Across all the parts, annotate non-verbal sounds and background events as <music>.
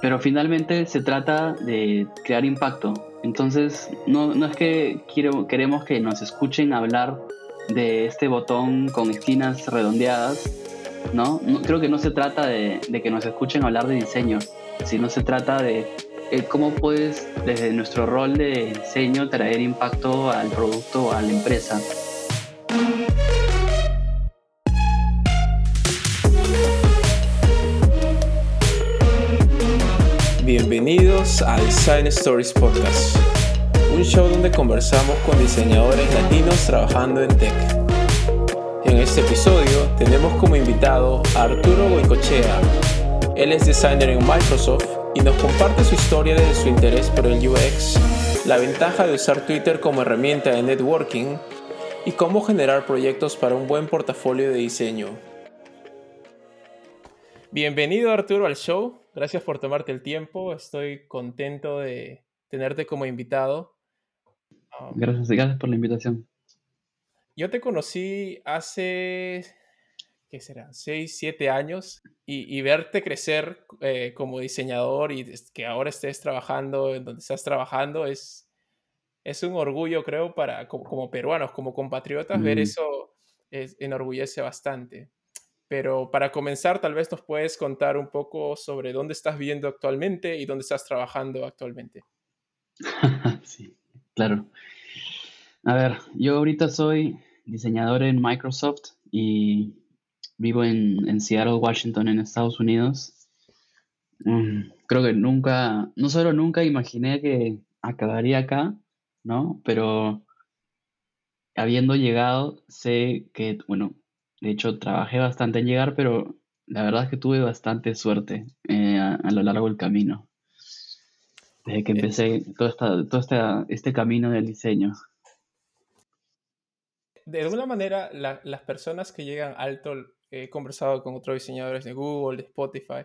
pero finalmente se trata de crear impacto. Entonces, no, no es que quiero, queremos que nos escuchen hablar de este botón con esquinas redondeadas, ¿no? creo que no se trata de, de, que nos escuchen hablar de diseño, sino se trata de eh, cómo puedes, desde nuestro rol de diseño, traer impacto al producto a la empresa. Bienvenidos a Design Stories Podcast, un show donde conversamos con diseñadores latinos trabajando en tech. En este episodio tenemos como invitado a Arturo Goicochea. Él es designer en Microsoft y nos comparte su historia de su interés por el UX, la ventaja de usar Twitter como herramienta de networking y cómo generar proyectos para un buen portafolio de diseño. Bienvenido Arturo al show. Gracias por tomarte el tiempo. Estoy contento de tenerte como invitado. Um, gracias, gracias por la invitación. Yo te conocí hace, ¿qué será? 6, 7 años y, verte crecer eh, como diseñador y que ahora estés trabajando en donde estás trabajando es, es un orgullo, creo, para como, peruanos, como compatriotas, ver eso enorgullece bastante. Pero para comenzar, tal vez nos puedes contar un poco sobre dónde estás viviendo actualmente y dónde estás trabajando actualmente. <laughs> sí, claro. A ver, yo ahorita soy diseñador en Microsoft y vivo en, Seattle, Washington, en Estados Unidos. Mm, creo que nunca, no solo nunca imaginé que acabaría acá, ¿no? Pero habiendo llegado, sé que, bueno, de hecho, trabajé bastante en llegar, pero la verdad es que tuve bastante suerte eh, a, lo largo del camino. Desde que empecé todo, todo este camino del diseño. De alguna manera, las personas que llegan alto, he conversado con otros diseñadores de Google, de Spotify,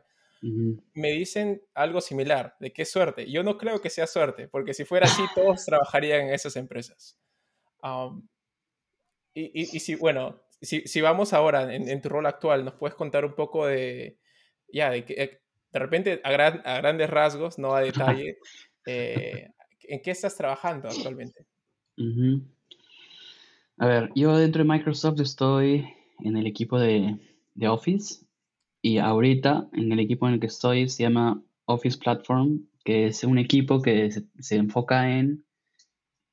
me dicen algo similar, de qué suerte. Yo no creo que sea suerte, porque si fuera así, todos <laughs> trabajarían en esas empresas. y, y, si, bueno, si, vamos ahora en, tu rol actual, ¿nos puedes contar un poco de, ya, de que eh, de repente a, grandes rasgos, no a <laughs> detalle, eh, ¿en qué estás trabajando actualmente? A ver, yo dentro de Microsoft estoy en el equipo de, Office y ahorita en el equipo en el que estoy se llama Office Platform, que es un equipo que se, se enfoca en,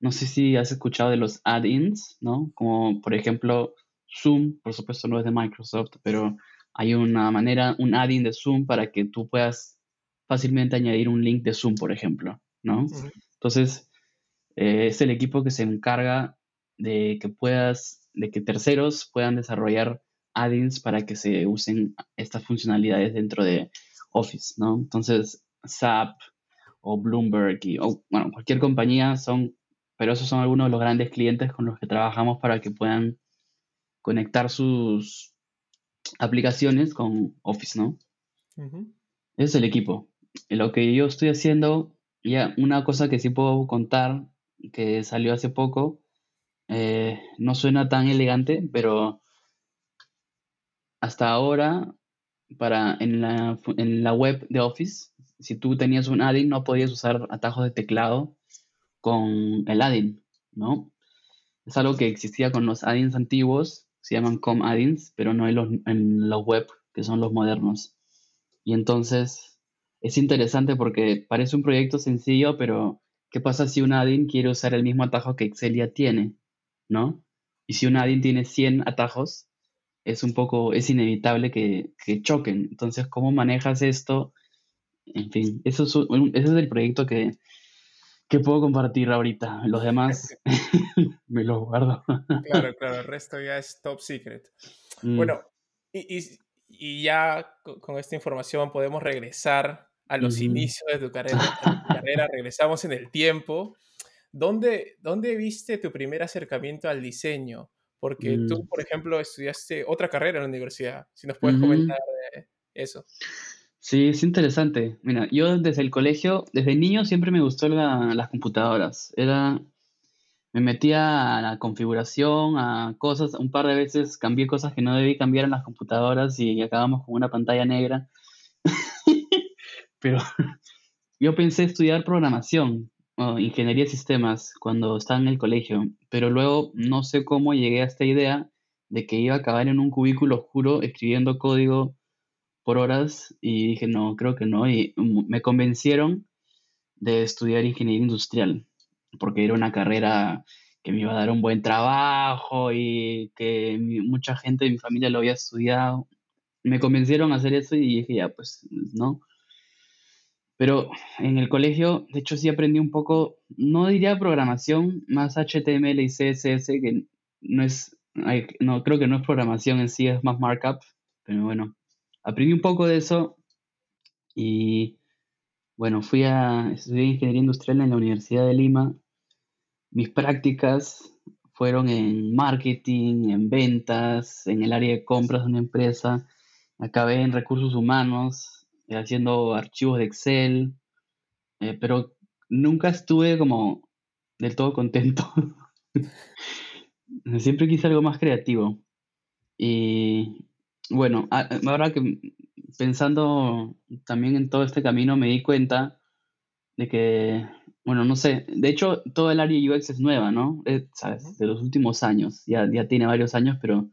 no sé si has escuchado de los add-ins, ¿no? Como por ejemplo Zoom, por supuesto no es de Microsoft, pero hay una manera, un add-in de Zoom para que tú puedas fácilmente añadir un link de Zoom, por ejemplo, ¿no? Entonces, eh, es el equipo que se encarga de que puedas, de que terceros puedan desarrollar add-ins para que se usen estas funcionalidades dentro de Office, ¿no? Entonces, SAP o Bloomberg y, o, bueno, cualquier compañía son, pero esos son algunos de los grandes clientes con los que trabajamos para que puedan conectar sus aplicaciones con Office, ¿no? Ese es el equipo. Lo que yo estoy haciendo, ya una cosa que sí puedo contar, que salió hace poco, eh, no suena tan elegante, pero hasta ahora, para en la, en la web de Office, si tú tenías un add-in, no podías usar atajos de teclado con el add-in, ¿no? Es algo que existía con los add-ins antiguos se llaman com add-ins, pero no en los, en los web, que son los modernos. Y entonces es interesante porque parece un proyecto sencillo, pero ¿qué pasa si un add-in quiere usar el mismo atajo que Excel ya tiene? ¿No? Y si un add-in tiene 100 atajos, es un poco, es inevitable que, que choquen. Entonces, ¿cómo manejas esto? En fin, eso es, ese es el proyecto que, que puedo compartir ahorita. Los demás <laughs> me los guardo. claro, claro, el resto ya es top secret. Mm. Bueno, y, y, ya con, esta información podemos regresar a los inicios de tu carrera, <laughs> carrera, regresamos en el tiempo. ¿Dónde, ¿Dónde viste tu primer acercamiento al diseño? Porque tú, mm. por ejemplo, estudiaste otra carrera en la universidad. Si nos puedes comentar eso. Sí, es interesante. Mira, yo desde el colegio, desde niño siempre me gustó las computadoras. Era, me metía a la configuración, a cosas, un par de veces cambié cosas que no debí cambiar en las computadoras y acabamos con una pantalla negra. <laughs> pero <laughs> yo pensé estudiar programación o ingeniería de sistemas cuando estaba en el colegio, pero luego no sé cómo llegué a esta idea de que iba a acabar en un cubículo oscuro escribiendo código por horas y dije, no, creo que no, y me convencieron de estudiar ingeniería industrial, porque era una carrera que me iba a dar un buen trabajo y que mucha gente de mi familia lo había estudiado. Me convencieron a hacer eso y dije, ya, pues no. Pero en el colegio, de hecho, sí aprendí un poco, no diría programación, más HTML y CSS, que no es, no, creo que no es programación en sí, es más markup, pero bueno, aprendí un poco de eso y bueno, fui a estudiar ingeniería industrial en la Universidad de Lima mis prácticas fueron en marketing, en ventas, en el área de compras de una empresa. Acabé en recursos humanos, eh, haciendo archivos de Excel, eh, pero nunca estuve como del todo contento. <laughs> Siempre quise algo más creativo. Y bueno, ahora que pensando también en todo este camino me di cuenta de que bueno, no sé. De hecho, todo el área UX es nueva, ¿no? Es, ¿sabes? De los últimos años. Ya, ya tiene varios años, pero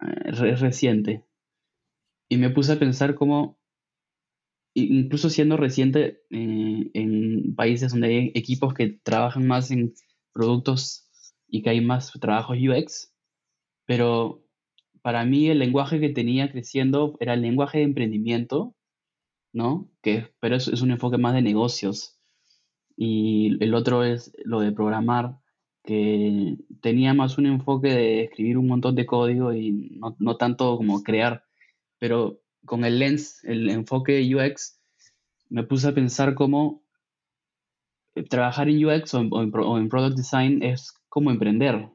eh, es reciente. Y me puse a pensar cómo, incluso siendo reciente eh, en países donde hay equipos que trabajan más en productos y que hay más trabajos UX, pero para mí el lenguaje que tenía creciendo era el lenguaje de emprendimiento, ¿no? Que, pero es, es un enfoque más de negocios. Y el otro es lo de programar, que tenía más un enfoque de escribir un montón de código y no, no tanto como crear, pero con el lens, el enfoque de UX, me puse a pensar cómo eh, trabajar en UX o en, Product Design es como emprender,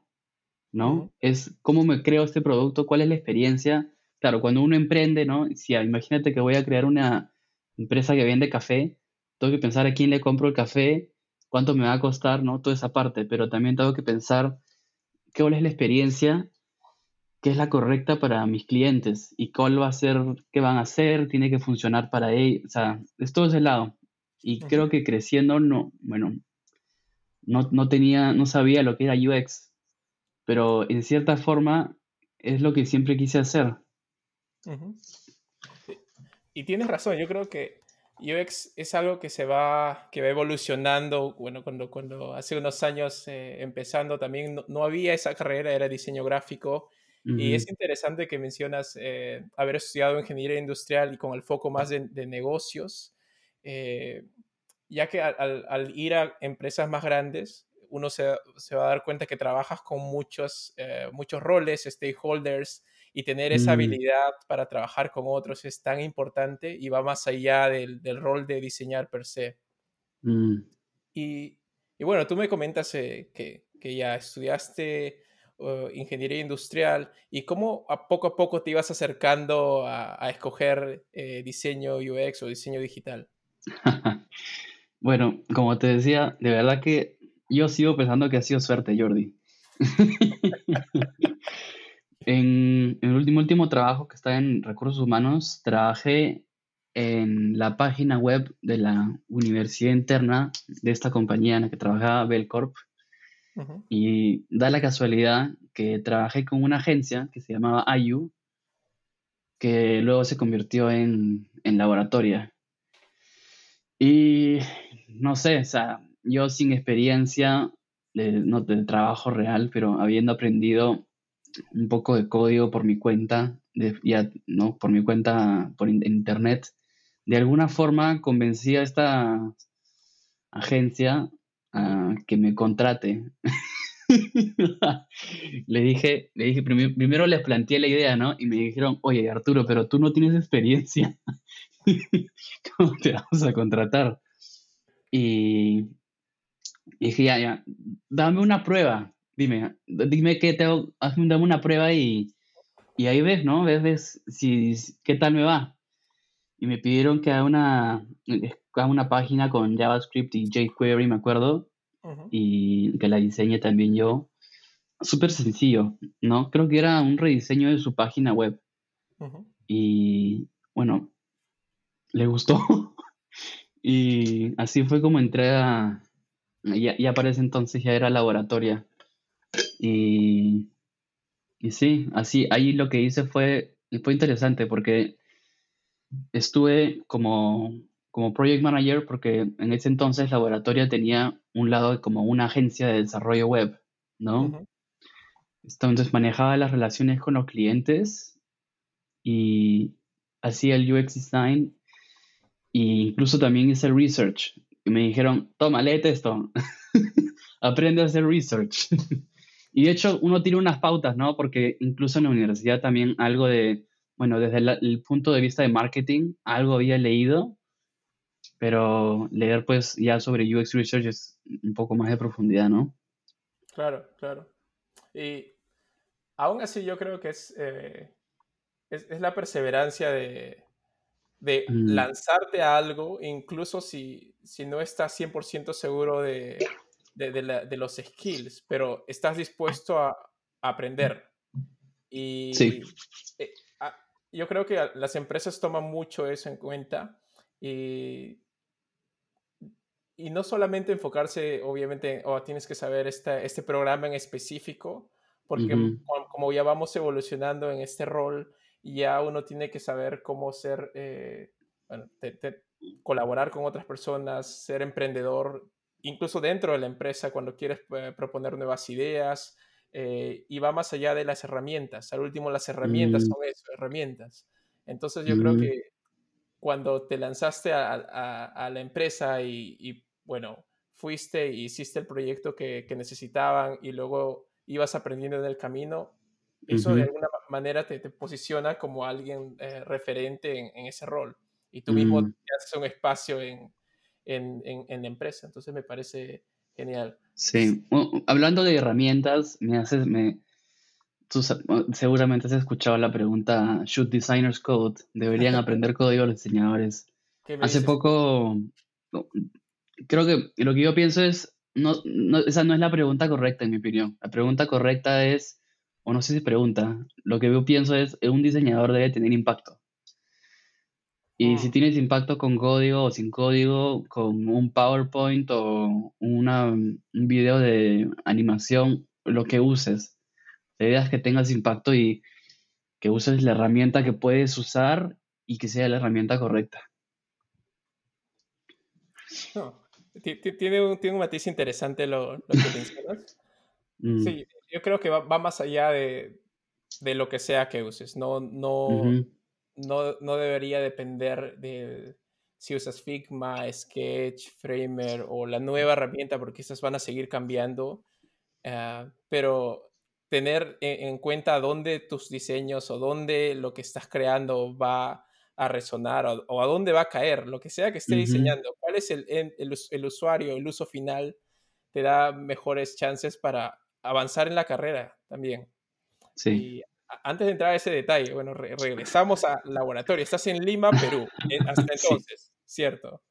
¿no? Es cómo me creo este producto, cuál es la experiencia. Claro, cuando uno emprende, ¿no? Si imagínate que voy a crear una empresa que vende café, tengo que pensar a quién le compro el café, cuánto me va a costar, ¿no? Toda esa parte, pero también tengo que pensar qué es la experiencia qué es la correcta para mis clientes y cuál va a ser, qué van a hacer, tiene que funcionar para ellos, o sea, es todo ese lado. Y creo que creciendo, no, bueno, no, no, tenía, no sabía lo que era UX, pero en cierta forma es lo que siempre quise hacer. Y tienes razón, yo creo que UX es algo que se va, que va evolucionando. Bueno, cuando, cuando hace unos años eh, empezando también no, había esa carrera, era diseño gráfico. Y es interesante que mencionas eh, haber estudiado ingeniería industrial y con el foco más de, negocios, eh, ya que al, al, ir a empresas más grandes, uno se, se, va a dar cuenta que trabajas con muchos, muchos roles, stakeholders, y tener esa mm. habilidad para trabajar con otros es tan importante y va más allá del, del rol de diseñar per se. Mm. Y, y, bueno, tú me comentas eh, que, que, ya estudiaste uh, ingeniería industrial y cómo a poco a poco te ibas acercando a, a escoger eh, diseño UX o diseño digital. <laughs> bueno, como te decía, de verdad que yo sigo pensando que ha sido suerte, Jordi. <laughs> En, el último, último trabajo que está en recursos humanos, trabajé en la página web de la universidad interna de esta compañía en la que trabajaba Belcorp. Y da la casualidad que trabajé con una agencia que se llamaba IU, que luego se convirtió en, en laboratoria. Y no sé, o sea, yo sin experiencia no de trabajo real, pero habiendo aprendido un poco de código por mi cuenta, de, ya, ¿no? Por mi cuenta por internet. De alguna forma convencí a esta agencia a que me contrate. <laughs> le dije, le dije primero, les planteé la idea, ¿no? Y me dijeron, oye, Arturo, pero tú no tienes experiencia. <laughs> ¿Cómo te vamos a contratar? Y, y dije, ya, ya, dame una prueba. Dime, dime qué tengo, hazme dame una prueba y, y ahí ves, ¿no? Ves, ves si, qué tal me va. Y me pidieron que haga una, haga una página con JavaScript y jQuery, me acuerdo, y que la diseñe también yo. Súper sencillo, ¿no? Creo que era un rediseño de su página web. Y bueno, le gustó. <laughs> Y así fue como entré a... Ya, ya para ese entonces ya era laboratoria. Y, y sí, así, ahí lo que hice fue, fue interesante porque estuve como, como project manager porque en ese entonces laboratoria tenía un lado como una agencia de desarrollo web, ¿no? Entonces manejaba las relaciones con los clientes y hacía el UX design e incluso también hice el research. Y me dijeron, toma, léete esto, <laughs> aprende a hacer research. <laughs> y de hecho uno tiene unas pautas, ¿no? Porque incluso en la universidad también algo de, bueno, desde el, punto de vista de marketing, algo había leído, pero leer pues ya sobre UX research es un poco más de profundidad, ¿no? Claro, claro. Y aún así yo creo que es, eh, es, la perseverancia de, de mm. lanzarte a algo, incluso si, si no estás 100% seguro de, de, los skills, pero estás dispuesto a, aprender. Y sí. Eh, yo creo que las empresas toman mucho eso en cuenta y, y no solamente enfocarse, obviamente, o tienes que saber este, este programa en específico, porque como, ya vamos evolucionando en este rol, ya uno tiene que saber cómo ser, eh, bueno, colaborar con otras personas, ser emprendedor, incluso dentro de la empresa cuando quieres eh, proponer nuevas ideas, eh, y va más allá de las herramientas. Al último, las herramientas mm. son eso, herramientas. Entonces yo creo mm. que cuando te lanzaste a, la empresa y, bueno, fuiste y hiciste el proyecto que, necesitaban y luego ibas aprendiendo en el camino, eso de alguna manera te, posiciona como alguien eh, referente en, ese rol. Y tú mismo mm. te haces un espacio en, en, la empresa. Entonces me parece genial. Sí, hablando de herramientas, me haces, me, tú seguramente has escuchado la pregunta, ¿should designers code? ¿Deberían aprender código los diseñadores? Hace poco, creo que lo que yo pienso es, no, esa no es la pregunta correcta en mi opinión. La pregunta correcta es, o no sé si pregunta, lo que yo pienso es, un diseñador debe tener impacto. Y si mm. tienes impacto con código o sin código, con un PowerPoint o una, un video de animación, lo que uses, la idea es que tengas impacto y que uses la herramienta que puedes usar y que sea la herramienta correcta. tiene, un, tiene un matiz interesante lo, que <laughs> mencionas. Mm. Sí, yo creo que va, más allá de, lo que sea que uses. No, no, no, no debería depender de si usas Figma, Sketch, Framer o la nueva herramienta, porque estas van a seguir cambiando. Ah, pero tener en cuenta dónde tus diseños o dónde lo que estás creando va a resonar o, a dónde va a caer, lo que sea que esté diseñando, cuál es el, el, usuario, el uso final, te da mejores chances para avanzar en la carrera también. Sí antes de entrar a ese detalle, bueno, regresamos al laboratorio. Estás en Lima, Perú, eh, hasta <laughs> entonces, ¿cierto?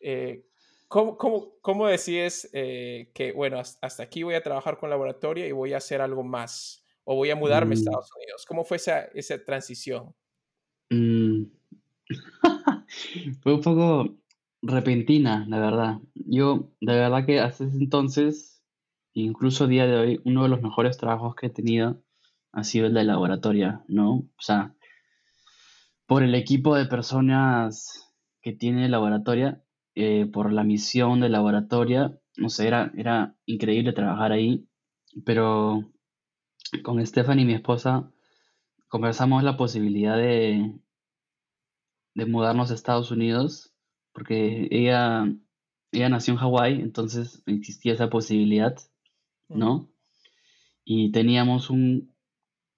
Eh, ¿cómo, cómo, cómo, decides eh, que, bueno, hasta aquí voy a trabajar con laboratorio y voy a hacer algo más? ¿O voy a mudarme a mm. Estados Unidos? ¿Cómo fue esa, esa transición? Mm. <laughs> fue un poco repentina, la verdad. Yo, de verdad que hasta ese entonces, incluso a día de hoy, uno de los mejores trabajos que he tenido ha sido el de laboratoria, ¿no? O sea, por el equipo de personas que tiene laboratoria, eh, por la misión de laboratoria, no sé, era, era increíble trabajar ahí, pero con Stephanie, mi esposa, conversamos la posibilidad de, de mudarnos a Estados Unidos, porque ella, ella nació en Hawái, entonces existía esa posibilidad, ¿no? Y teníamos un,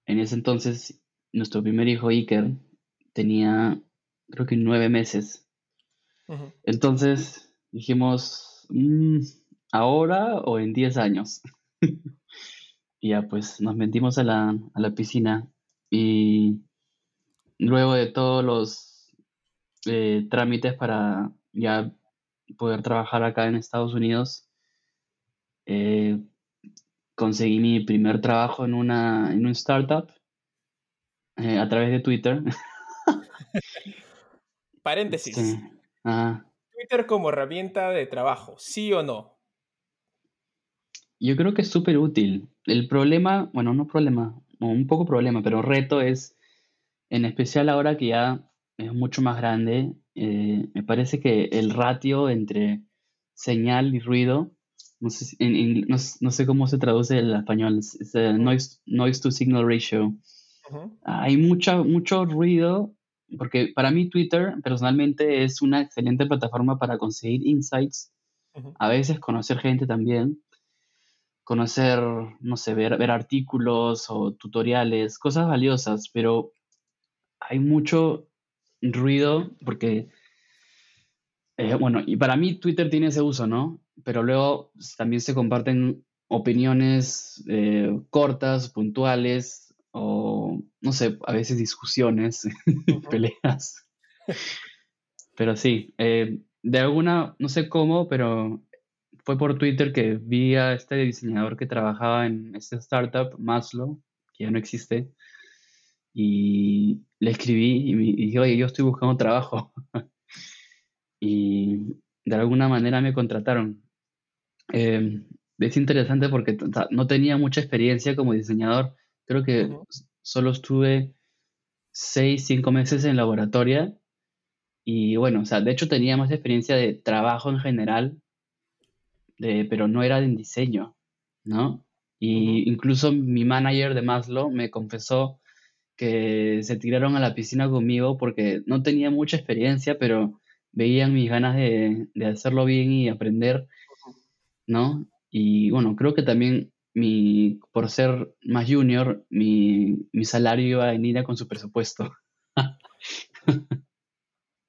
en ese entonces, nuestro primer hijo, Iker, tenía creo que nueve meses. Entonces dijimos, mm, ¿ahora o en diez años? <laughs> y ya pues nos metimos a la, a la piscina y luego de todos los eh, trámites para ya poder trabajar acá en Estados Unidos, eh, conseguí mi primer trabajo en una en un startup eh, a través de Twitter. <laughs> Paréntesis. Twitter como herramienta de trabajo, ¿sí o no? Yo creo que es súper útil. El problema, bueno, no problema, un poco problema, pero reto es, en especial ahora que ya es mucho más grande, eh, me parece que el ratio entre señal y ruido, no sé, no, sé cómo se traduce en español, es, noise, noise to signal ratio. Hay mucha, mucho ruido, porque para mí Twitter personalmente es una excelente plataforma para conseguir insights, a veces conocer gente también, conocer, no sé, ver, ver artículos o tutoriales, cosas valiosas, pero hay mucho ruido porque, eh, bueno, y para mí Twitter tiene ese uso, ¿no? Pero luego también se comparten opiniones eh, cortas, puntuales, o no sé, a veces discusiones, <laughs> peleas. Pero sí, eh, de alguna, no sé cómo, pero fue por Twitter que vi a este diseñador que trabajaba en esta startup, Maslow, que ya no existe, y le escribí y, me, dije, oye, yo estoy buscando trabajo. <laughs> y de alguna manera me contrataron. Em, es interesante porque no tenía mucha experiencia como diseñador. Creo que solo estuve seis, cinco meses en laboratoria. Y bueno, o sea, de hecho tenía más experiencia de trabajo en general, pero no era en diseño, ¿no? Y incluso mi manager de Maslow me confesó que se tiraron a la piscina conmigo porque no tenía mucha experiencia, pero veían mis ganas de, hacerlo bien y aprender, ¿no? Y bueno, creo que también mi, por ser más junior, mi, salario iba a venir con su presupuesto.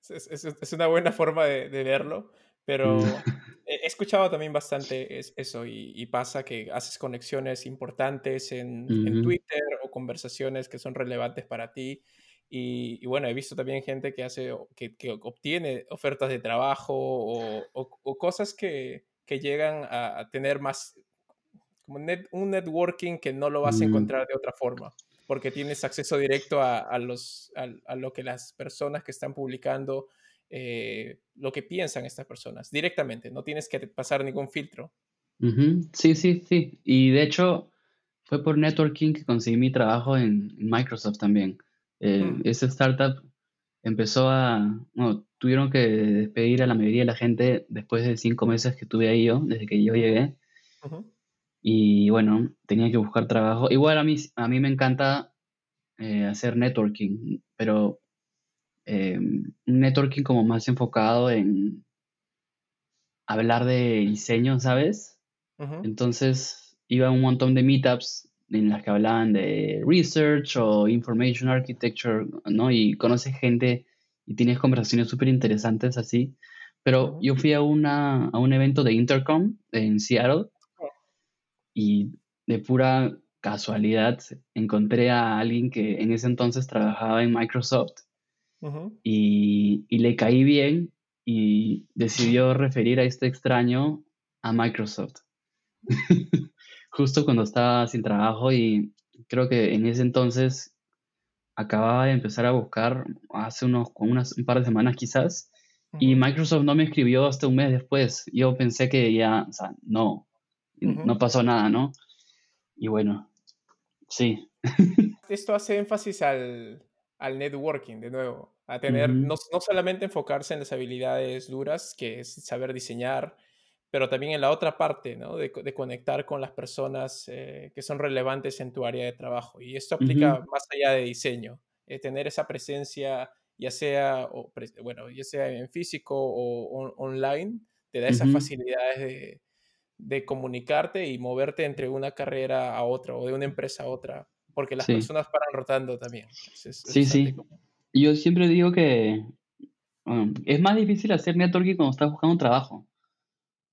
es, una buena forma de, verlo, pero <laughs> he escuchado también bastante eso y, pasa que haces conexiones importantes en, en Twitter conversaciones que son relevantes para ti. Y, bueno, he visto también gente que hace, que, que obtiene ofertas de trabajo o, o, cosas que, que, llegan a, tener más, como un networking que no lo vas a encontrar de otra forma, porque tienes acceso directo a, a los, a, lo que las personas que están publicando, eh, lo que piensan estas personas, directamente, no tienes que pasar ningún filtro. Sí, sí, sí. Y de hecho, fue por networking que conseguí mi trabajo en, Microsoft también. Eh, mm. Esa startup empezó a, bueno, tuvieron que despedir a la mayoría de la gente después de cinco meses que estuve ahí yo, desde que yo llegué. Y bueno, tenía que buscar trabajo. Igual a mí, a mí me encanta eh, hacer networking, pero eh, un networking como más enfocado en hablar de diseño, ¿sabes? Entonces, iba a un montón de meetups en las que hablaban de research o information architecture, ¿no? Y conoces gente y tienes conversaciones súper interesantes así. Pero yo fui a, una, a un evento de Intercom en Seattle y de pura casualidad encontré a alguien que en ese entonces trabajaba en Microsoft y, y le caí bien y decidió referir a este extraño a Microsoft. <laughs> justo cuando estaba sin trabajo y creo que en ese entonces acababa de empezar a buscar hace unos unas, un par de semanas quizás y Microsoft no me escribió hasta un mes después. Yo pensé que ya, o sea, no, no pasó nada, ¿no? Y bueno, sí. <laughs> Esto hace énfasis al, al networking, de nuevo, a tener, no, no solamente enfocarse en las habilidades duras, que es saber diseñar, pero también en la otra parte, ¿no? De, conectar con las personas eh, que son relevantes en tu área de trabajo. Y esto aplica más allá de diseño, eh, tener esa presencia, ya sea, o, bueno, ya sea en físico o online, te da esas facilidades de, de, comunicarte y moverte entre una carrera a otra o de una empresa a otra, porque las personas paran rotando también. sí, sí. Yo siempre digo que es más difícil hacer networking cuando estás buscando un trabajo.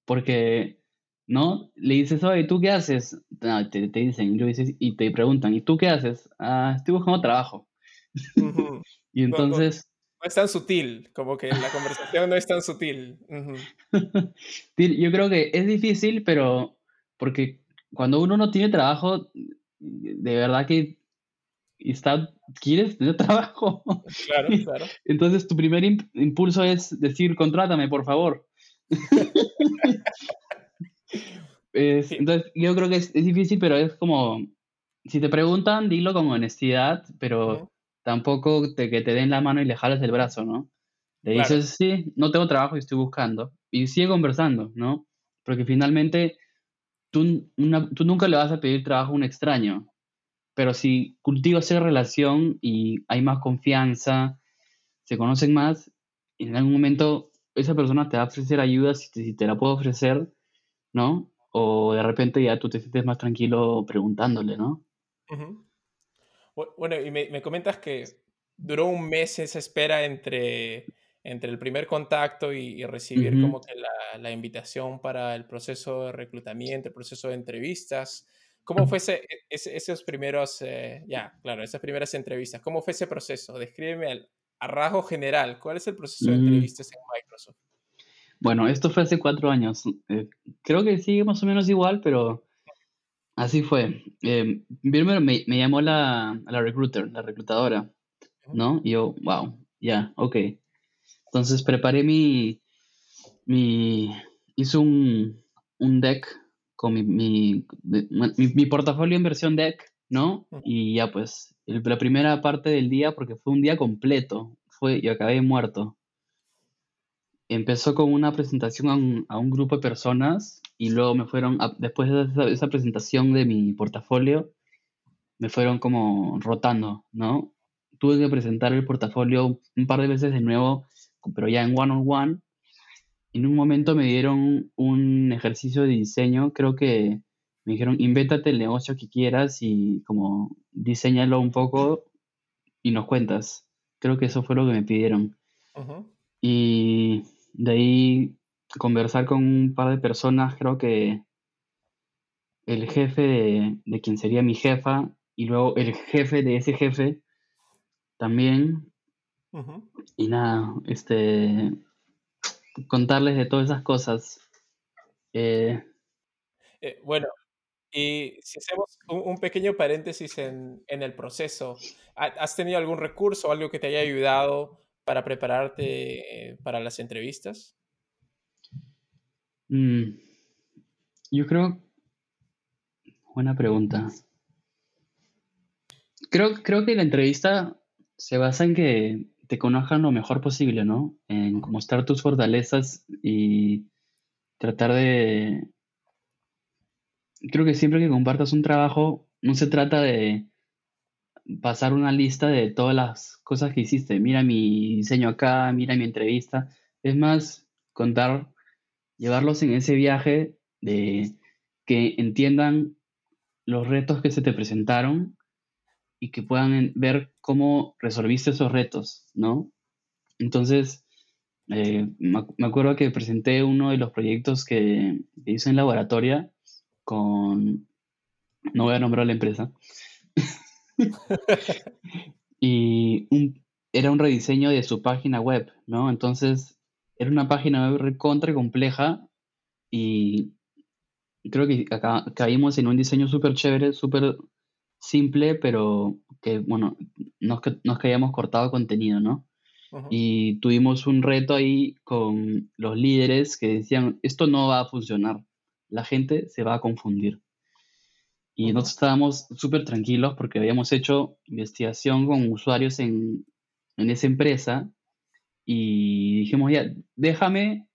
Porque, ¿no? Le dices, oye, ¿tú qué haces? te, te, dicen, y te preguntan, ¿y tú qué haces? Ah, estoy buscando trabajo. <laughs> y entonces... No, es tan sutil, como que la conversación no es tan sutil. <laughs> Yo creo que es difícil, pero porque cuando uno no tiene trabajo, de verdad que está, ¿quieres tener <laughs> trabajo? Claro, claro. Entonces tu primer impulso es decir, contrátame, por favor. <laughs> Entonces yo creo que es, difícil, pero es como, si te preguntan, dilo con honestidad, pero tampoco te, que te den la mano y le jalas el brazo, ¿no? Le dices, sí, no tengo trabajo y estoy buscando. Y sigue conversando, ¿no? Porque finalmente tú, tú nunca le vas a pedir trabajo a un extraño. Pero si cultivas esa relación y hay más confianza, se conocen más, en algún momento esa persona te va a ofrecer ayuda si te, si te la puede ofrecer, ¿no? O de repente ya tú te sientes más tranquilo preguntándole, ¿no? Bueno, y me, me, comentas que duró un mes esa espera entre entre el primer contacto y, recibir como que la, la, invitación para el proceso de reclutamiento, el proceso de entrevistas. ¿Cómo fue ese, esos primeros, eh, ya, claro, esas primeras entrevistas? ¿Cómo fue ese proceso? Descríbeme a rasgo general, ¿cuál es el proceso de mm. entrevistas en Microsoft? Bueno, esto fue hace cuatro años. Eh, creo que sigue más o menos igual, pero así fue. Eh, primero me, me, llamó la, la recruiter, la reclutadora, ¿no? Y yo, wow, ya, ok. Entonces preparé mi, mi hice un, un deck con mi, mi, mi, portafolio en versión deck, ¿no? Y ya pues, la primera parte del día, porque fue un día completo, fue, y acabé muerto. Empezó con una presentación a un, a un grupo de personas y luego me fueron, después de esa, esa presentación de mi portafolio, me fueron como rotando, ¿no? Tuve que presentar el portafolio un par de veces de nuevo pero ya en one on one. En un momento me dieron un ejercicio de diseño, creo que me dijeron, invéntate el negocio que quieras y como diseñalo un poco y nos cuentas. Creo que eso fue lo que me pidieron. Y de ahí conversar con un par de personas, creo que el jefe de, de, quien sería mi jefa y luego el jefe de ese jefe también y nada, este, contarles de todas esas cosas. Eh, eh, bueno, y si hacemos un, pequeño paréntesis en, el proceso, ¿has tenido algún recurso o algo que te haya ayudado para prepararte para las entrevistas? Mm, yo creo, buena pregunta. Creo, creo que la entrevista se basa en que te conozcan lo mejor posible, ¿no? En mostrar tus fortalezas y tratar de... Creo que siempre que compartas un trabajo, no se trata de pasar una lista de todas las cosas que hiciste. Mira mi diseño acá, mira mi entrevista. Es más, contar, llevarlos en ese viaje de que entiendan los retos que se te presentaron y que puedan ver cómo resolviste esos retos, ¿no? Entonces, eh, me, acuerdo que presenté uno de los proyectos que, hice en laboratoria con, no voy a nombrar la empresa, <laughs> y era un rediseño de su página web, ¿no? Entonces, era una página web contra compleja y creo que caímos en un diseño súper chévere, súper simple, pero que, bueno, nos, nos que hayamos cortado contenido, ¿no? Y tuvimos un reto ahí con los líderes que decían, esto no va a funcionar, la gente se va a confundir. Y nosotros estábamos súper tranquilos porque habíamos hecho investigación con usuarios en, en esa empresa y dijimos, ya, déjame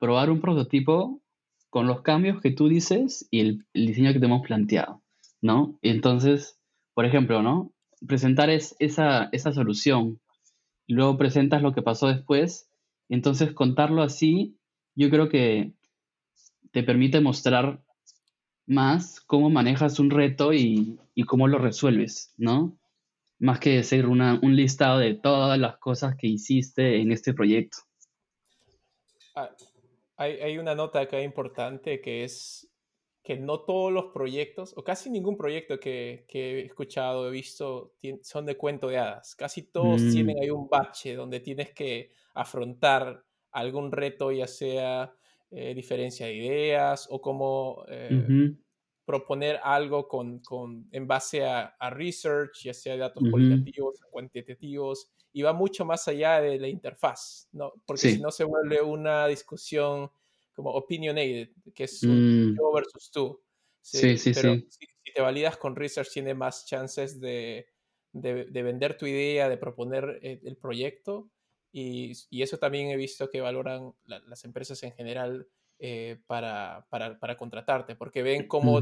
probar un prototipo con los cambios que tú dices y el, el diseño que te hemos planteado. ¿no? Entonces, por ejemplo, ¿no? Presentar es, esa, esa solución, luego presentas lo que pasó después, entonces contarlo así, yo creo que te permite mostrar más cómo manejas un reto y, cómo lo resuelves, ¿no? Más que ser una, un listado de todas las cosas que hiciste en este proyecto. Ah, hay, hay, una nota acá importante que es que no todos los proyectos, o casi ningún proyecto que, he escuchado, he visto, son de cuento de hadas. Casi todos mm. tienen ahí un bache donde tienes que afrontar algún reto, ya sea eh, diferencia de ideas o cómo, eh, proponer algo con, con en base a, a, research, ya sea datos cualitativos o cuantitativos, y va mucho más allá de la interfaz, ¿no? Porque si no se vuelve una discusión como opinionated, que es un mm. yo versus tú. Sí, sí, sí. Si, te validas con research, tiene más chances de, de, de vender tu idea, de proponer el, el proyecto. Y, y, eso también he visto que valoran las empresas en general eh, para, para, para, contratarte, porque ven cómo,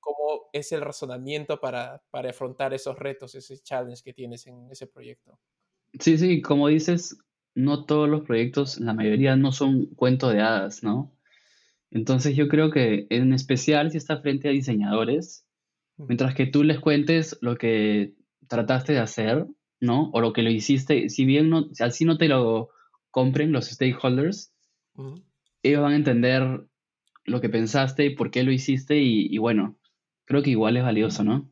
cómo es el razonamiento para, para afrontar esos retos, ese challenge que tienes en ese proyecto. Sí, sí, como dices, no todos los proyectos, la mayoría no son cuento de hadas, ¿no? Entonces yo creo que en especial si está frente a diseñadores, mientras que tú les cuentes lo que trataste de hacer, ¿no? O lo que lo hiciste, si bien no, así no te lo compren los stakeholders, ellos van a entender lo que pensaste y por qué lo hiciste y, bueno, creo que igual es valioso, ¿no?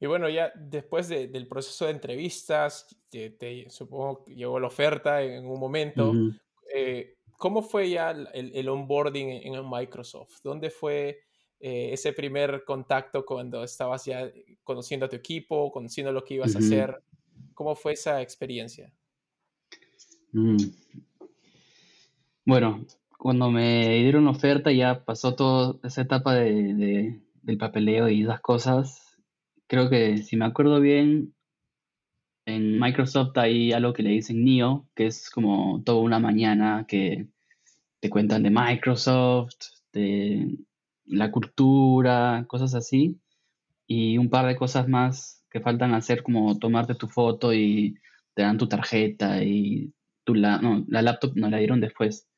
Y bueno, ya después del proceso de entrevistas, te, supongo que llegó la oferta en, un momento. Eh, ¿Cómo fue ya el, onboarding en, Microsoft? ¿Dónde fue eh, ese primer contacto cuando estabas ya conociendo a tu equipo, conociendo lo que ibas a hacer? ¿Cómo fue esa experiencia? Mm. Bueno, cuando me dieron oferta ya pasó toda esa etapa de, del papeleo y esas cosas. Creo que si me acuerdo bien, en Microsoft hay algo que le dicen NIO, que es como toda una mañana que te cuentan de Microsoft, de la cultura, cosas así, y un par de cosas más que faltan hacer, como tomarte tu foto y te dan tu tarjeta y tu la, no, la laptop nos la dieron después.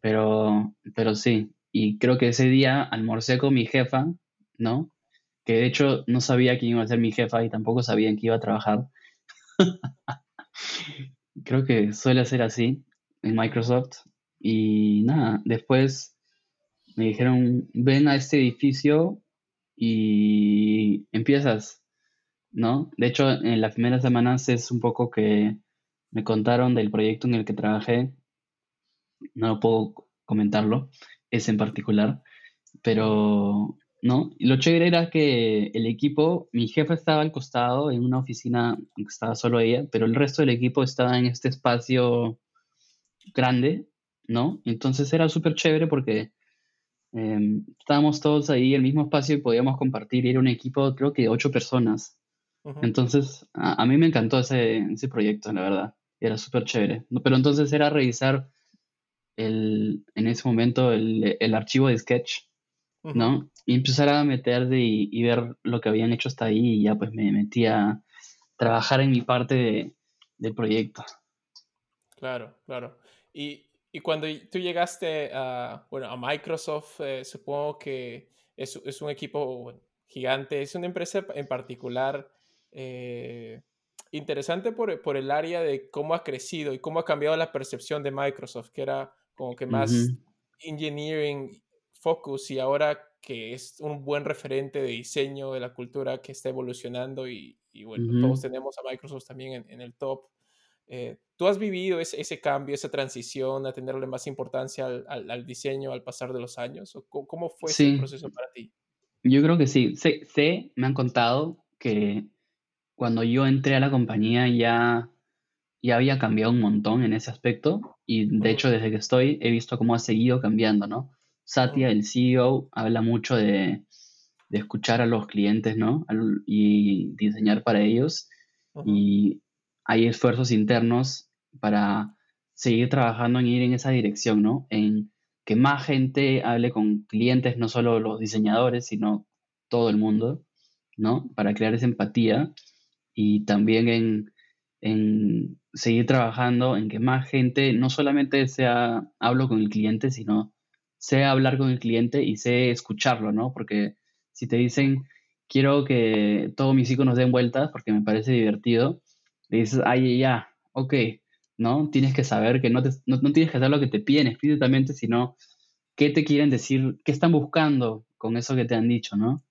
Pero, pero sí, y creo que ese día almorcé con mi jefa, ¿no? Que de hecho no sabía quién iba a ser mi jefa y tampoco sabían que iba a trabajar. <laughs> creo que suele ser así en Microsoft. Y nada, después me dijeron, ven a este edificio y empiezas, ¿no? De hecho, en las primeras semanas es un poco que me contaron del proyecto en el que trabajé no puedo comentarlo, ese en particular, pero no, lo chévere era que el equipo, mi jefa estaba al costado en una oficina, estaba solo ella, pero el resto del equipo estaba en este espacio grande, ¿no? Entonces era súper chévere porque em, estábamos todos ahí en el mismo espacio y podíamos compartir, era un equipo creo que de ocho personas. Entonces, a, mí me encantó ese, ese proyecto, la verdad. Era súper chévere. Pero entonces era revisar el, en ese momento el, el archivo de Sketch, ¿no? Y empezar a meter y, y, ver lo que habían hecho hasta ahí y ya pues me metí a trabajar en mi parte del proyecto. Claro, claro. Y, y, cuando tú llegaste a, bueno, a Microsoft, eh, supongo que es, es, un equipo gigante, es una empresa en particular eh, interesante por, por, el área de cómo ha crecido y cómo ha cambiado la percepción de Microsoft, que era como que más engineering focus y ahora que es un buen referente de diseño de la cultura que está evolucionando y, bueno, todos tenemos a Microsoft también en, el top. Eh, ¿Tú has vivido ese, ese, cambio, esa transición a tenerle más importancia al, al, diseño al pasar de los años? ¿O cómo fue ese proceso para ti? Yo creo que sí. Sé, sé, me han contado que cuando yo entré a la compañía ya ya había cambiado un montón en ese aspecto y de hecho desde que estoy he visto cómo ha seguido cambiando, ¿no? Satya, el CEO, habla mucho de, escuchar a los clientes, ¿no? Y diseñar para ellos y hay esfuerzos internos para seguir trabajando en ir en esa dirección, ¿no? En que más gente hable con clientes, no solo los diseñadores, sino todo el mundo, ¿no? Para crear esa empatía y también en, en seguir trabajando en que más gente no solamente sea hablo con el cliente, sino sea hablar con el cliente y sé escucharlo, ¿no? Porque si te dicen, quiero que todos mis hijos nos den vueltas porque me parece divertido, le dices, ay, ya, ok, ¿no? Tienes que saber que no, no, tienes que hacer lo que te piden explícitamente, sino qué te quieren decir, qué están buscando con eso que te han dicho, ¿no?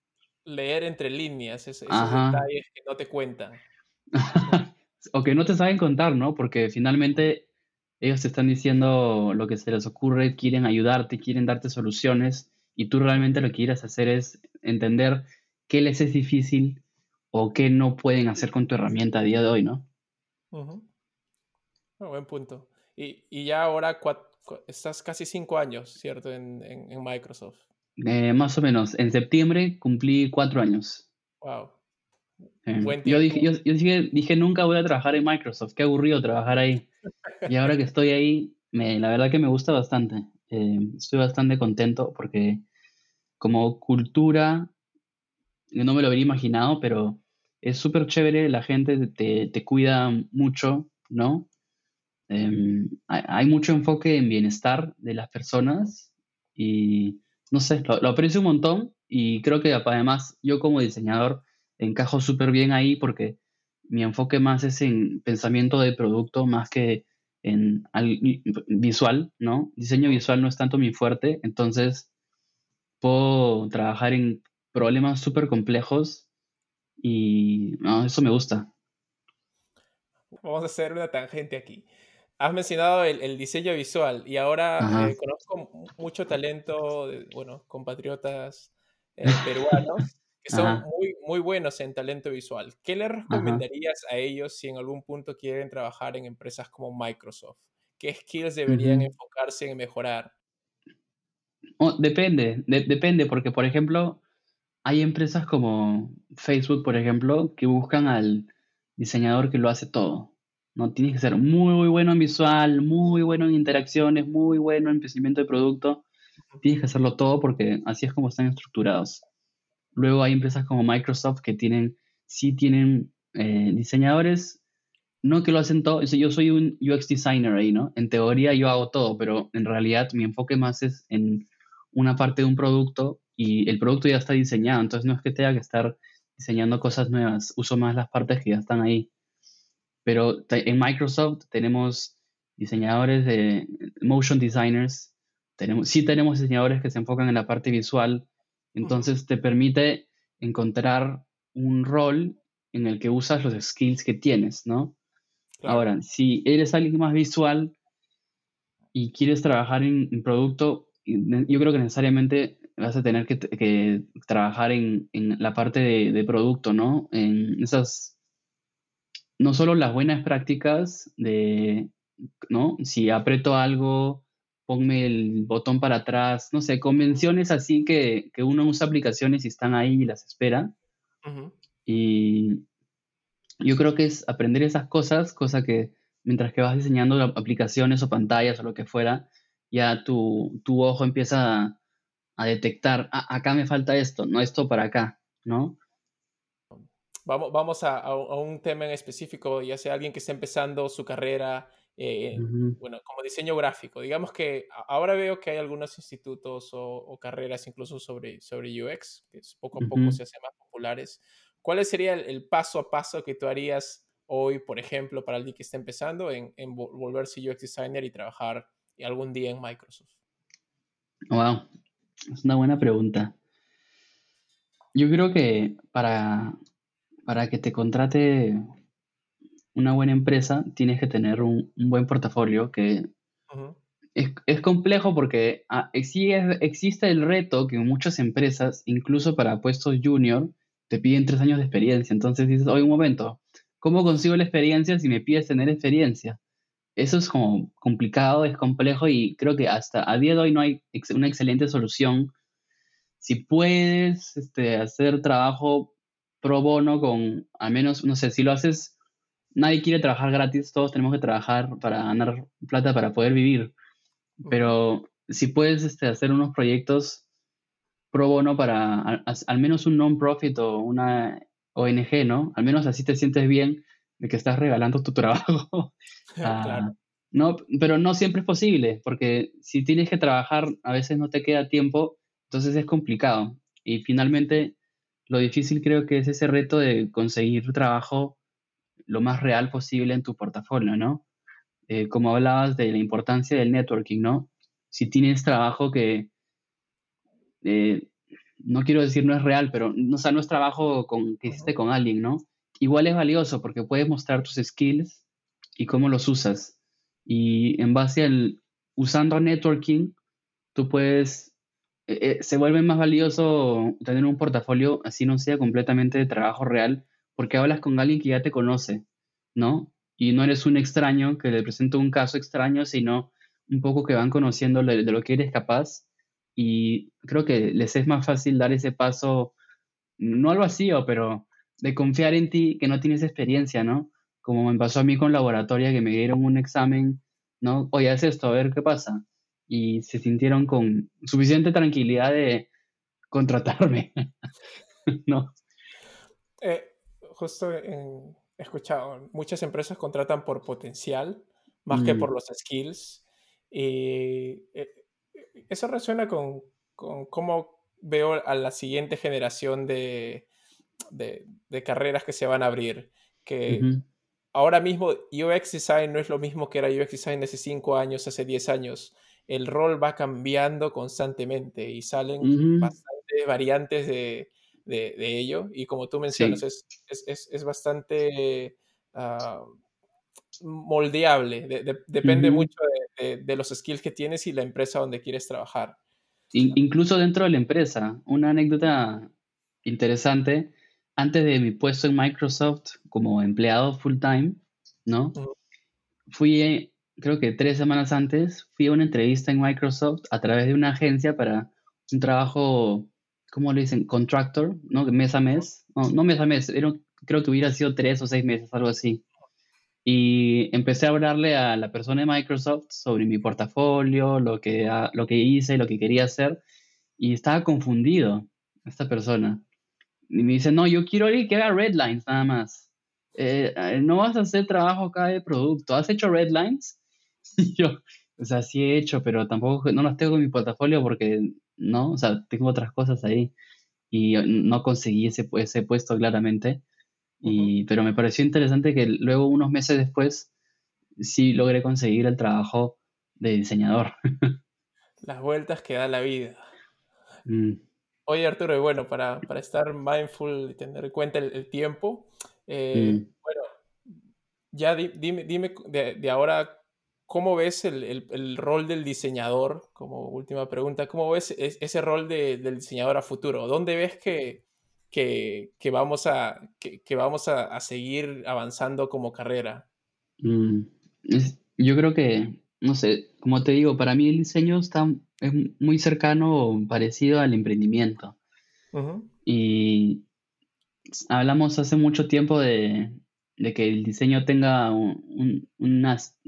Leer entre líneas, esos detalles que no te cuentan. <laughs> o que no te saben contar, ¿no? Porque finalmente ellos te están diciendo lo que se les ocurre, quieren ayudarte, quieren darte soluciones y tú realmente lo que quieres hacer es entender qué les es difícil o qué no pueden hacer con tu herramienta a día de hoy, ¿no? Buen punto. Y, ya ahora estás casi cinco años, ¿cierto? En, Microsoft. Eh, más o menos. En septiembre cumplí cuatro años. Wow. Eh, yo dije, yo, dije, nunca voy a trabajar en Microsoft. Qué aburrido trabajar ahí. y ahora que estoy ahí, me, la verdad que me gusta bastante. Eh, estoy bastante contento porque como cultura, no me lo habría imaginado, pero es súper chévere, la gente te, te, cuida mucho, ¿no? Em, hay, mucho enfoque en bienestar de las personas y no sé, lo, aprecio un montón y creo que además yo como diseñador encajo súper bien ahí porque mi enfoque más es en pensamiento de producto más que en visual, ¿no? Diseño visual no es tanto mi fuerte, entonces puedo trabajar en problemas súper complejos y eso me gusta. Vamos a hacer una tangente aquí has mencionado el, diseño visual y ahora eh, conozco mucho talento, bueno, compatriotas eh, peruanos que son muy, muy buenos en talento visual. ¿Qué le recomendarías a ellos si en algún punto quieren trabajar en empresas como Microsoft? ¿Qué skills deberían enfocarse en mejorar? Oh, depende, depende, porque por ejemplo, hay empresas como Facebook, por ejemplo, que buscan al diseñador que lo hace todo. ¿no? Tienes que ser muy, bueno en visual, muy bueno en interacciones, muy bueno en crecimiento de producto. Tienes que hacerlo todo porque así es como están estructurados. Luego hay empresas como Microsoft que tienen, sí tienen eh, diseñadores, no que lo hacen todo. Yo soy un UX designer ahí, ¿no? En teoría yo hago todo, pero en realidad mi enfoque más es en una parte de un producto y el producto ya está diseñado, entonces no es que tenga que estar diseñando cosas nuevas, uso más las partes que ya están ahí. Pero en Microsoft tenemos diseñadores de motion designers, tenemos, sí tenemos diseñadores que se enfocan en la parte visual, entonces te permite encontrar un rol en el que usas los skills que tienes, ¿no? Ahora, si eres alguien más visual y quieres trabajar en, producto, yo creo que necesariamente vas a tener que, trabajar en, la parte de, de, producto, ¿no? En esas no solo las buenas prácticas de, ¿no? Si aprieto algo, ponme el botón para atrás, no sé, convenciones así que, uno usa aplicaciones y están ahí y las espera. Y yo creo que es aprender esas cosas, cosa que mientras que vas diseñando aplicaciones o pantallas o lo que fuera, ya tu, ojo empieza a, a detectar, ah, acá me falta esto, no esto para acá, ¿no? Vamos, vamos a, un tema en específico, ya sea alguien que está empezando su carrera, eh, bueno, como diseño gráfico. Digamos que ahora veo que hay algunos institutos o, carreras incluso sobre, sobre UX, que poco a poco se hacen más populares. ¿Cuál sería el, paso a paso que tú harías hoy, por ejemplo, para alguien que está empezando en, en volverse UX designer y trabajar algún día en Microsoft? Wow, es una buena pregunta. Yo creo que para para que te contrate una buena empresa, tienes que tener un, buen portafolio que es, complejo porque ah, existe, el reto que muchas empresas, incluso para puestos junior, te piden tres años de experiencia. Entonces dices, oye, un momento, ¿cómo consigo la experiencia si me pides tener experiencia? Eso es como complicado, es complejo y creo que hasta a día de hoy no hay una excelente solución. Si puedes este, hacer trabajo pro bono con, al menos, no sé, si lo haces, nadie quiere trabajar gratis, todos tenemos que trabajar para ganar plata para poder vivir. Pero si puedes este, hacer unos proyectos pro bono para al, menos un non-profit o una ONG, ¿no? Al menos así te sientes bien de que estás regalando tu <laughs> trabajo. <laughs> Ah, no, pero no siempre es posible, porque si tienes que trabajar, a veces no te queda tiempo, entonces es complicado. Y finalmente, lo difícil creo que es ese reto de conseguir trabajo lo más real posible en tu portafolio, ¿no? Eh, como hablabas de la importancia del networking, ¿no? Si tienes trabajo que, eh, no quiero decir no es real, pero no, o no es trabajo con, que hiciste con alguien, ¿no? Igual es valioso porque puedes mostrar tus skills y cómo los usas. Y en base al, usando networking, tú puedes eh, se vuelve más valioso tener un portafolio así no sea completamente de trabajo real, porque hablas con alguien que ya te conoce, ¿no? Y no eres un extraño que le presento un caso extraño, sino un poco que van conociendo de, lo que eres capaz. Y creo que les es más fácil dar ese paso, no al vacío, pero de confiar en ti que no tienes experiencia, ¿no? Como me pasó a mí con laboratoria, que me dieron un examen, ¿no? Oye, haz esto, a ver qué pasa. Y se sintieron con suficiente tranquilidad de contratarme, <laughs> ¿no? Eh, justo he escuchado, muchas empresas contratan por potencial más que por mm. los skills. Y eh, eso resuena con, con cómo veo a la siguiente generación de, de, carreras que se van a abrir. Que ahora mismo UX Design no es lo mismo que era UX Design hace 5 años, hace 10 años. El rol va cambiando constantemente y salen bastantes variantes de, de, ello. Y como tú mencionas, es, es, es, bastante ah, moldeable. depende mucho de, los skills que tienes y la empresa donde quieres trabajar. incluso dentro de la empresa, una anécdota interesante, antes de mi puesto en Microsoft como empleado full time, ¿no? Fui, creo que tres semanas antes, fui a una entrevista en Microsoft a través de una agencia para un trabajo ¿cómo le dicen? Contractor, ¿no? Mes a mes. No, no mes a mes, creo que hubiera sido tres o seis meses, algo así. Y empecé a hablarle a la persona de Microsoft sobre mi portafolio, lo que, lo que hice, lo que quería hacer. Y estaba confundido esta persona. Y me dice, no, yo quiero alguien que haga redlines nada más. Eh, eh, no vas a hacer trabajo acá de producto. ¿Has hecho redlines? <laughs> Y yo, o sea, sí he hecho, pero tampoco, no las tengo en mi portafolio porque ¿no? O sea, tengo otras cosas ahí y no conseguí ese, ese puesto claramente. Y, Pero me pareció interesante que luego, unos meses después, sí logré conseguir el trabajo de diseñador. <laughs> Las vueltas que da la vida. Mm. Oye, Arturo, y bueno, para, para, estar mindful y tener en cuenta el, tiempo, eh, mm. bueno, ya dime, dime de, de, ahora ¿Cómo ves el, rol del diseñador? Como última pregunta, ¿cómo ves ese rol del diseñador a futuro? ¿Dónde ves que, que, vamos, a, que, vamos a, seguir avanzando como carrera? Mm, yo creo que, no sé, como te digo, para mí el diseño está, es muy cercano o parecido al emprendimiento. Y hablamos hace mucho tiempo de, de que el diseño tenga un,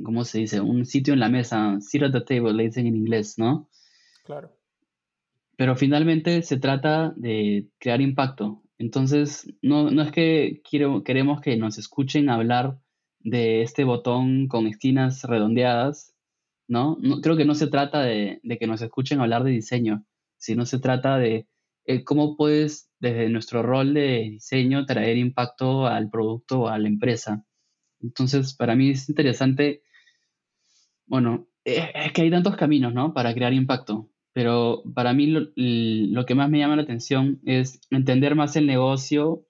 ¿cómo se dice? Un sitio en la mesa, sit at the table, le dicen en inglés, ¿no? Claro. Pero finalmente se trata de crear impacto. Entonces, no, es que quiero, queremos que nos escuchen hablar de este botón con esquinas redondeadas, ¿no? creo que no se trata de, de que nos escuchen hablar de diseño, sino se trata de eh, cómo puedes, desde nuestro rol de diseño, traer impacto al producto o a la empresa. Entonces, para mí es interesante, bueno, eh, es que hay tantos caminos, ¿no? Para crear impacto, pero para mí lo, que más me llama la atención es entender más el negocio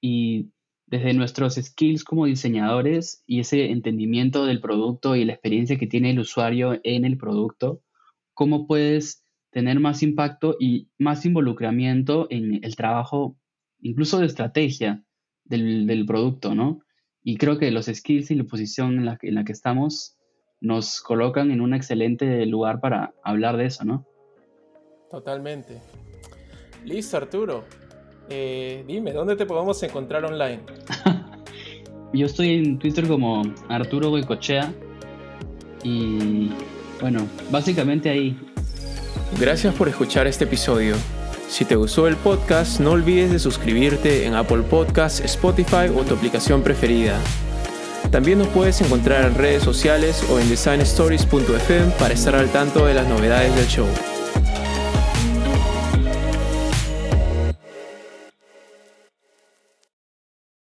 y desde nuestros skills como diseñadores y ese entendimiento del producto y la experiencia que tiene el usuario en el producto, cómo puedes tener más impacto y más involucramiento en el trabajo, incluso de estrategia del, producto, ¿no? Y creo que los skills y la posición en la, en la que estamos nos colocan en un excelente lugar para hablar de eso, ¿no? Totalmente. Listo, Arturo. Eh, dime, ¿dónde te podemos encontrar online? <laughs> Yo estoy en Twitter como Arturo Boicochea y bueno, básicamente ahí Gracias por escuchar este episodio. Si te gustó el podcast, no olvides de suscribirte en Apple Podcasts, Spotify o tu aplicación preferida. También nos puedes encontrar en redes sociales o en designstories.fm para estar al tanto de las novedades del show.